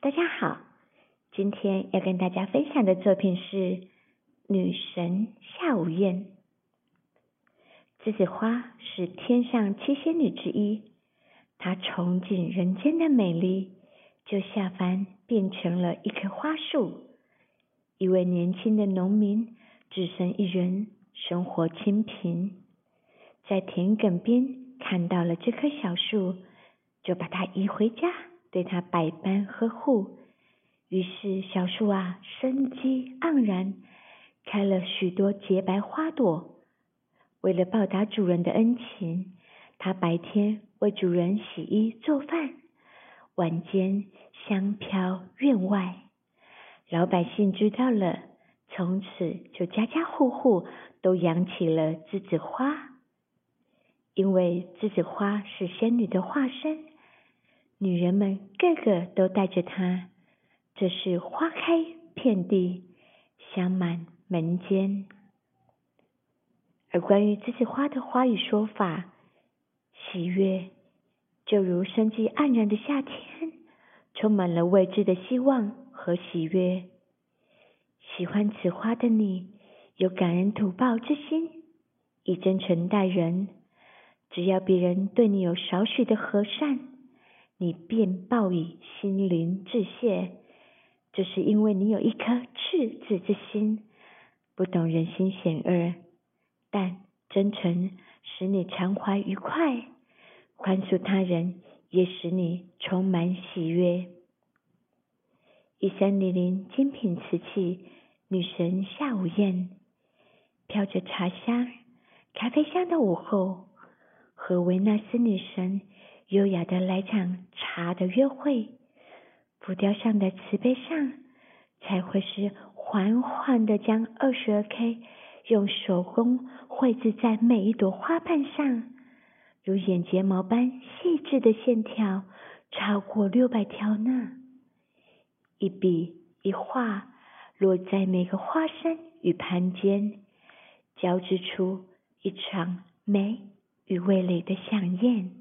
大家好，今天要跟大家分享的作品是《女神下午宴》。栀子花是天上七仙女之一，她憧憬人间的美丽，就下凡变成了一棵花树。一位年轻的农民只身一人，生活清贫，在田埂边看到了这棵小树，就把它移回家。对它百般呵护，于是小树啊生机盎然，开了许多洁白花朵。为了报答主人的恩情，它白天为主人洗衣做饭，晚间香飘院外。老百姓知道了，从此就家家户户都养起了栀子花，因为栀子花是仙女的化身。女人们个个都带着它，这是花开遍地，香满门间。而关于栀子花的花语说法，喜悦就如生机盎然的夏天，充满了未知的希望和喜悦。喜欢此花的你，有感恩图报之心，以真诚待人，只要别人对你有少许的和善。你便报以心灵致谢，这是因为你有一颗赤子之心，不懂人心险恶，但真诚使你常怀愉快，宽恕他人也使你充满喜悦。一三零零精品瓷器女神下午宴，飘着茶香、咖啡香的午后，和维纳斯女神。优雅的来场茶的约会，浮雕上的瓷杯上，才会是缓缓的将二十二 K 用手工绘制在每一朵花瓣上，如眼睫毛般细致的线条，超过六百条呢。一笔一画落在每个花身与盘间，交织出一场美与味蕾的飨宴。